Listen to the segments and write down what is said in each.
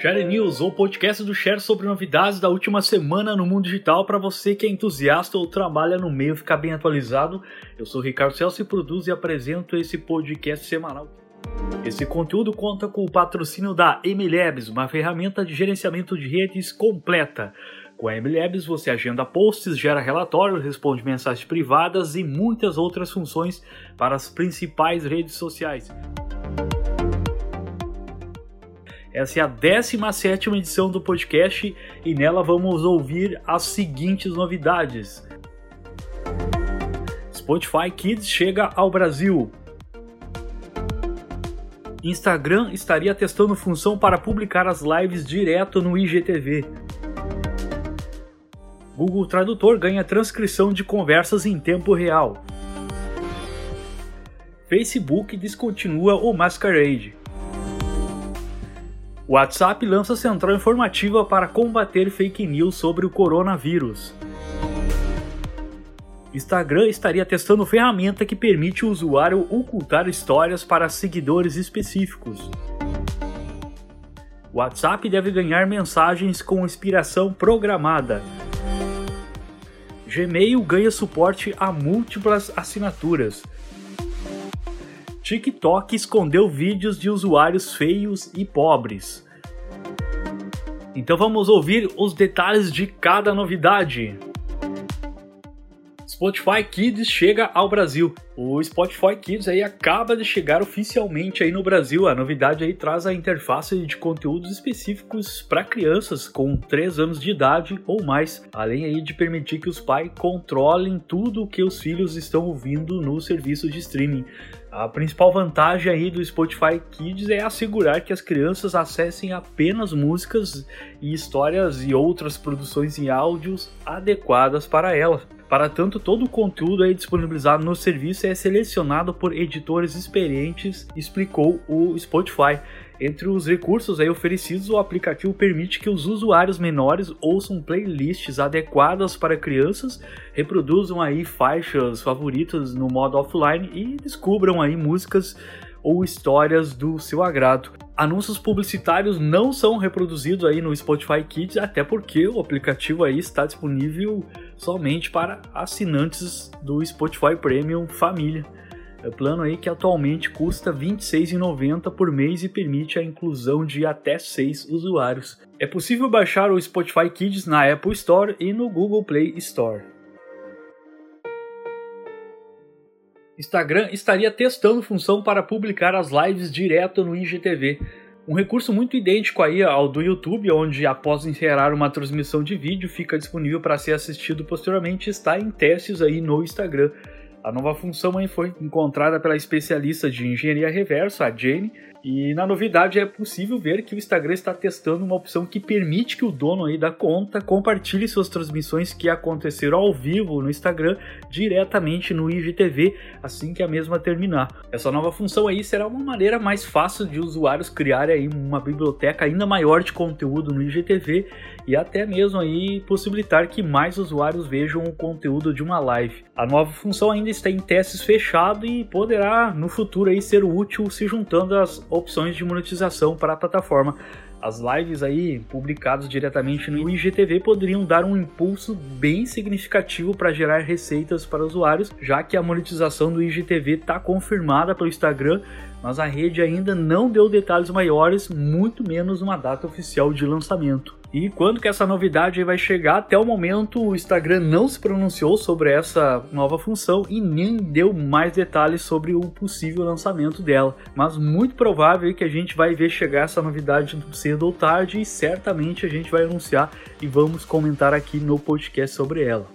Share News, ou podcast do Share sobre novidades da última semana no mundo digital para você que é entusiasta ou trabalha no meio ficar bem atualizado. Eu sou Ricardo Celso e produzo e apresento esse podcast semanal. Esse conteúdo conta com o patrocínio da MLabs, uma ferramenta de gerenciamento de redes completa. Com a MLabs você agenda posts, gera relatórios, responde mensagens privadas e muitas outras funções para as principais redes sociais. Essa é a 17 edição do podcast e nela vamos ouvir as seguintes novidades. Spotify Kids chega ao Brasil. Instagram estaria testando função para publicar as lives direto no IGTV. Google Tradutor ganha transcrição de conversas em tempo real. Facebook descontinua o Masquerade. O WhatsApp lança central informativa para combater fake news sobre o coronavírus. Instagram estaria testando ferramenta que permite o usuário ocultar histórias para seguidores específicos. O WhatsApp deve ganhar mensagens com inspiração programada. Gmail ganha suporte a múltiplas assinaturas. TikTok escondeu vídeos de usuários feios e pobres. Então vamos ouvir os detalhes de cada novidade. Spotify Kids chega ao Brasil. O Spotify Kids aí acaba de chegar oficialmente aí no Brasil. A novidade aí traz a interface de conteúdos específicos para crianças com 3 anos de idade ou mais, além aí de permitir que os pais controlem tudo o que os filhos estão ouvindo no serviço de streaming. A principal vantagem aí do Spotify Kids é assegurar que as crianças acessem apenas músicas e histórias e outras produções em áudios adequadas para elas. Para tanto, todo o conteúdo aí disponibilizado no serviço é selecionado por editores experientes, explicou o Spotify. Entre os recursos aí oferecidos, o aplicativo permite que os usuários menores ouçam playlists adequadas para crianças, reproduzam aí faixas favoritas no modo offline e descubram aí músicas ou histórias do seu agrado. Anúncios publicitários não são reproduzidos aí no Spotify Kids, até porque o aplicativo aí está disponível somente para assinantes do Spotify Premium Família. É o plano aí que atualmente custa R$ 26,90 por mês e permite a inclusão de até 6 usuários. É possível baixar o Spotify Kids na Apple Store e no Google Play Store. Instagram estaria testando função para publicar as lives direto no IGTV. Um recurso muito idêntico aí ao do YouTube, onde após encerrar uma transmissão de vídeo fica disponível para ser assistido posteriormente, está em testes aí no Instagram. A nova função aí foi encontrada pela especialista de engenharia reversa, a Jane, e na novidade é possível ver que o Instagram está testando uma opção que permite que o dono aí da conta compartilhe suas transmissões que aconteceram ao vivo no Instagram diretamente no IGTV assim que a mesma terminar. Essa nova função aí será uma maneira mais fácil de usuários criarem aí uma biblioteca ainda maior de conteúdo no IGTV e até mesmo aí possibilitar que mais usuários vejam o conteúdo de uma live. A nova função ainda está em testes fechados e poderá no futuro aí ser útil se juntando às opções de monetização para a plataforma. As lives aí publicadas diretamente no IGTV poderiam dar um impulso bem significativo para gerar receitas para usuários, já que a monetização do IGTV está confirmada pelo Instagram, mas a rede ainda não deu detalhes maiores, muito menos uma data oficial de lançamento. E quando que essa novidade vai chegar? Até o momento o Instagram não se pronunciou sobre essa nova função e nem deu mais detalhes sobre o possível lançamento dela. Mas muito provável que a gente vai ver chegar essa novidade cedo ou tarde e certamente a gente vai anunciar e vamos comentar aqui no podcast sobre ela.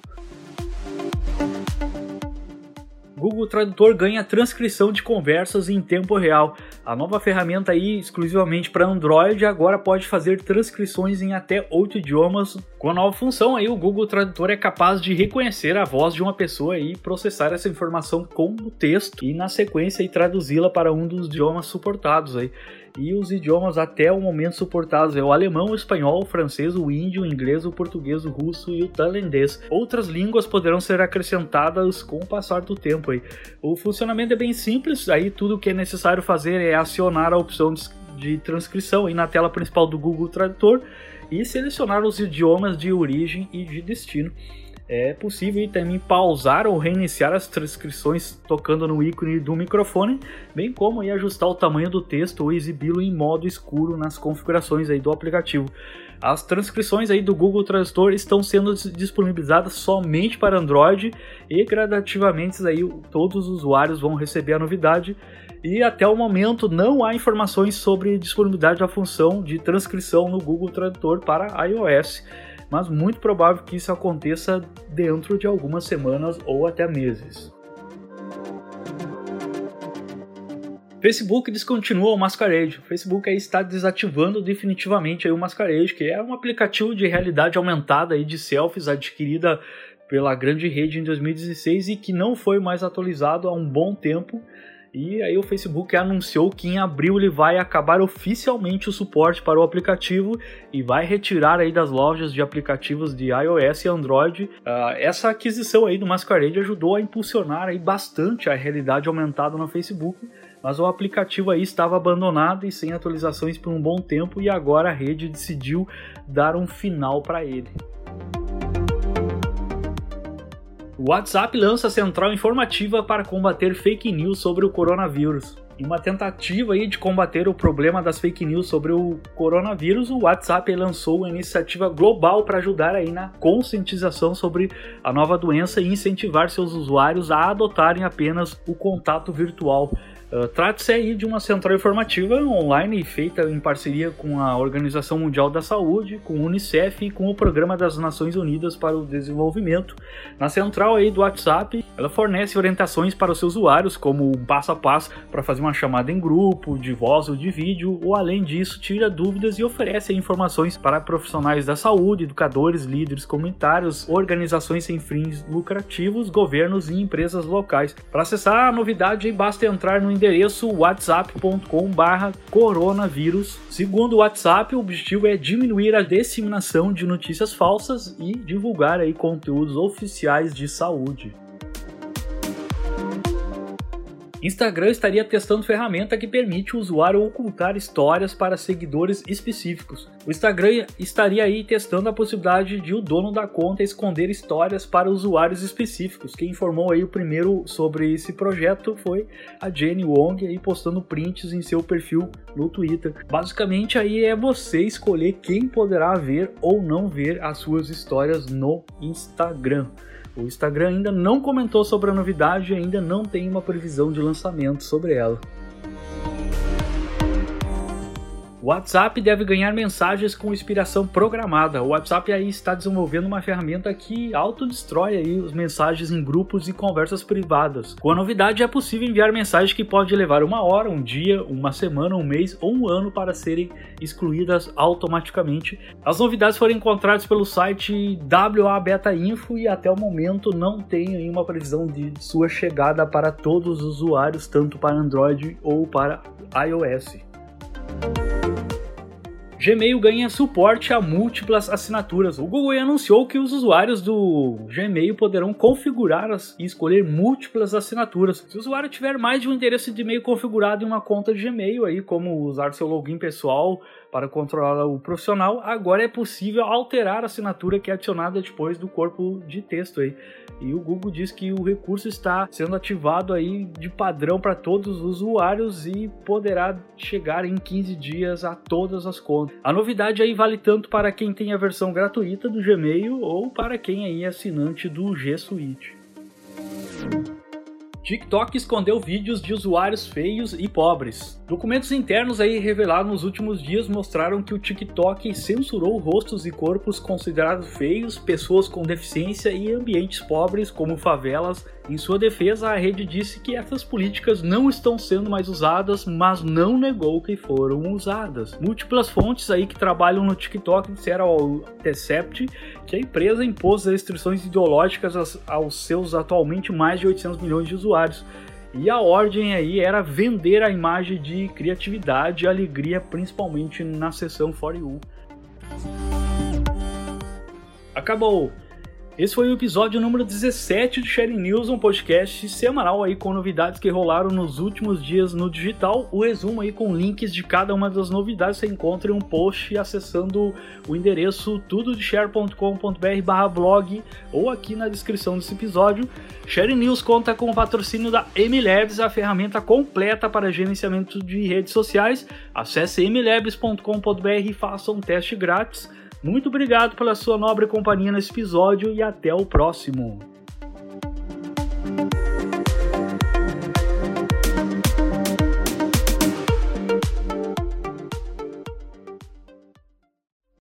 Google Tradutor ganha transcrição de conversas em tempo real. A nova ferramenta aí, exclusivamente para Android, agora pode fazer transcrições em até oito idiomas. Com a nova função aí, o Google Tradutor é capaz de reconhecer a voz de uma pessoa e processar essa informação com o texto e na sequência traduzi-la para um dos idiomas suportados aí e os idiomas até o momento suportados é o alemão, o espanhol, o francês, o índio, o inglês, o português, o russo e o tailandês. Outras línguas poderão ser acrescentadas com o passar do tempo aí. O funcionamento é bem simples, aí tudo que é necessário fazer é acionar a opção de transcrição aí na tela principal do Google Tradutor e selecionar os idiomas de origem e de destino. É possível também pausar ou reiniciar as transcrições tocando no ícone do microfone, bem como aí ajustar o tamanho do texto ou exibi-lo em modo escuro nas configurações aí do aplicativo. As transcrições aí do Google Tradutor estão sendo disponibilizadas somente para Android e gradativamente aí todos os usuários vão receber a novidade. E até o momento não há informações sobre disponibilidade da função de transcrição no Google Tradutor para iOS mas muito provável que isso aconteça dentro de algumas semanas ou até meses. Facebook descontinua o Masquerade. O Facebook aí está desativando definitivamente aí o Masquerade, que é um aplicativo de realidade aumentada aí de selfies adquirida pela grande rede em 2016 e que não foi mais atualizado há um bom tempo e aí o Facebook anunciou que em abril ele vai acabar oficialmente o suporte para o aplicativo e vai retirar aí das lojas de aplicativos de iOS e Android. Uh, essa aquisição aí do Masquerade ajudou a impulsionar aí bastante a realidade aumentada no Facebook, mas o aplicativo aí estava abandonado e sem atualizações por um bom tempo e agora a rede decidiu dar um final para ele. O WhatsApp lança central informativa para combater fake news sobre o coronavírus. Em uma tentativa aí de combater o problema das fake news sobre o coronavírus, o WhatsApp lançou uma iniciativa global para ajudar aí na conscientização sobre a nova doença e incentivar seus usuários a adotarem apenas o contato virtual Uh, Trata-se aí de uma central informativa online feita em parceria com a Organização Mundial da Saúde, com o Unicef e com o Programa das Nações Unidas para o Desenvolvimento. Na central aí do WhatsApp, ela fornece orientações para os seus usuários, como um passo a passo para fazer uma chamada em grupo, de voz ou de vídeo, ou além disso, tira dúvidas e oferece informações para profissionais da saúde, educadores, líderes comunitários, organizações sem fins lucrativos, governos e empresas locais. Para acessar a novidade, basta entrar no endereço whatsapp.com/coronavírus. Segundo o WhatsApp, o objetivo é diminuir a disseminação de notícias falsas e divulgar aí conteúdos oficiais de saúde. Instagram estaria testando ferramenta que permite o usuário ocultar histórias para seguidores específicos. O Instagram estaria aí testando a possibilidade de o dono da conta esconder histórias para usuários específicos. Quem informou aí o primeiro sobre esse projeto foi a Jenny Wong aí postando prints em seu perfil no Twitter. Basicamente aí é você escolher quem poderá ver ou não ver as suas histórias no Instagram. O Instagram ainda não comentou sobre a novidade e ainda não tem uma previsão de lançamento sobre ela. O WhatsApp deve ganhar mensagens com inspiração programada. O WhatsApp aí está desenvolvendo uma ferramenta que autodestrói aí as mensagens em grupos e conversas privadas. Com a novidade é possível enviar mensagens que podem levar uma hora, um dia, uma semana, um mês ou um ano para serem excluídas automaticamente. As novidades foram encontradas pelo site WA Beta Info e até o momento não tem uma previsão de sua chegada para todos os usuários, tanto para Android ou para iOS. Gmail ganha suporte a múltiplas assinaturas. O Google anunciou que os usuários do Gmail poderão configurar e escolher múltiplas assinaturas. Se o usuário tiver mais de um endereço de e-mail configurado em uma conta de Gmail, aí como usar seu login pessoal para controlar o profissional, agora é possível alterar a assinatura que é adicionada depois do corpo de texto aí. E o Google diz que o recurso está sendo ativado aí de padrão para todos os usuários e poderá chegar em 15 dias a todas as contas. A novidade aí vale tanto para quem tem a versão gratuita do Gmail ou para quem aí é assinante do G Suite. TikTok escondeu vídeos de usuários feios e pobres. Documentos internos aí revelados nos últimos dias mostraram que o TikTok censurou rostos e corpos considerados feios, pessoas com deficiência e ambientes pobres como favelas. Em sua defesa, a rede disse que essas políticas não estão sendo mais usadas, mas não negou que foram usadas. Múltiplas fontes aí que trabalham no TikTok disseram ao Tecept que a empresa impôs restrições ideológicas aos seus atualmente mais de 800 milhões de usuários. E a ordem aí era vender a imagem de criatividade e alegria, principalmente na seção For You. Acabou! Esse foi o episódio número 17 de Sharing News, um podcast semanal aí com novidades que rolaram nos últimos dias no digital. O resumo aí com links de cada uma das novidades você encontra em um post acessando o endereço tudodeshare.com.br/blog ou aqui na descrição desse episódio. Sharing News conta com o patrocínio da MLabs, a ferramenta completa para gerenciamento de redes sociais. Acesse mlabs.com.br e faça um teste grátis. Muito obrigado pela sua nobre companhia nesse episódio e até o próximo.